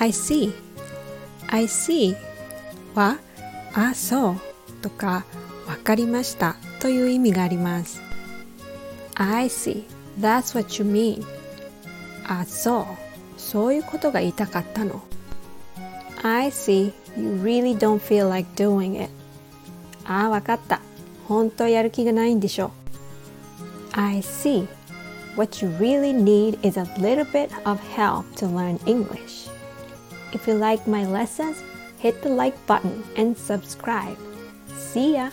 I see I see はあそうとかわかりましたという意味があります I see That's what you mean あそうそういうことが言いたかったの I see You really don't feel like doing it ああわかった本当やる気がないんでしょう I see What you really need is a little bit of help to learn English. If you like my lessons, hit the like button and subscribe. See ya!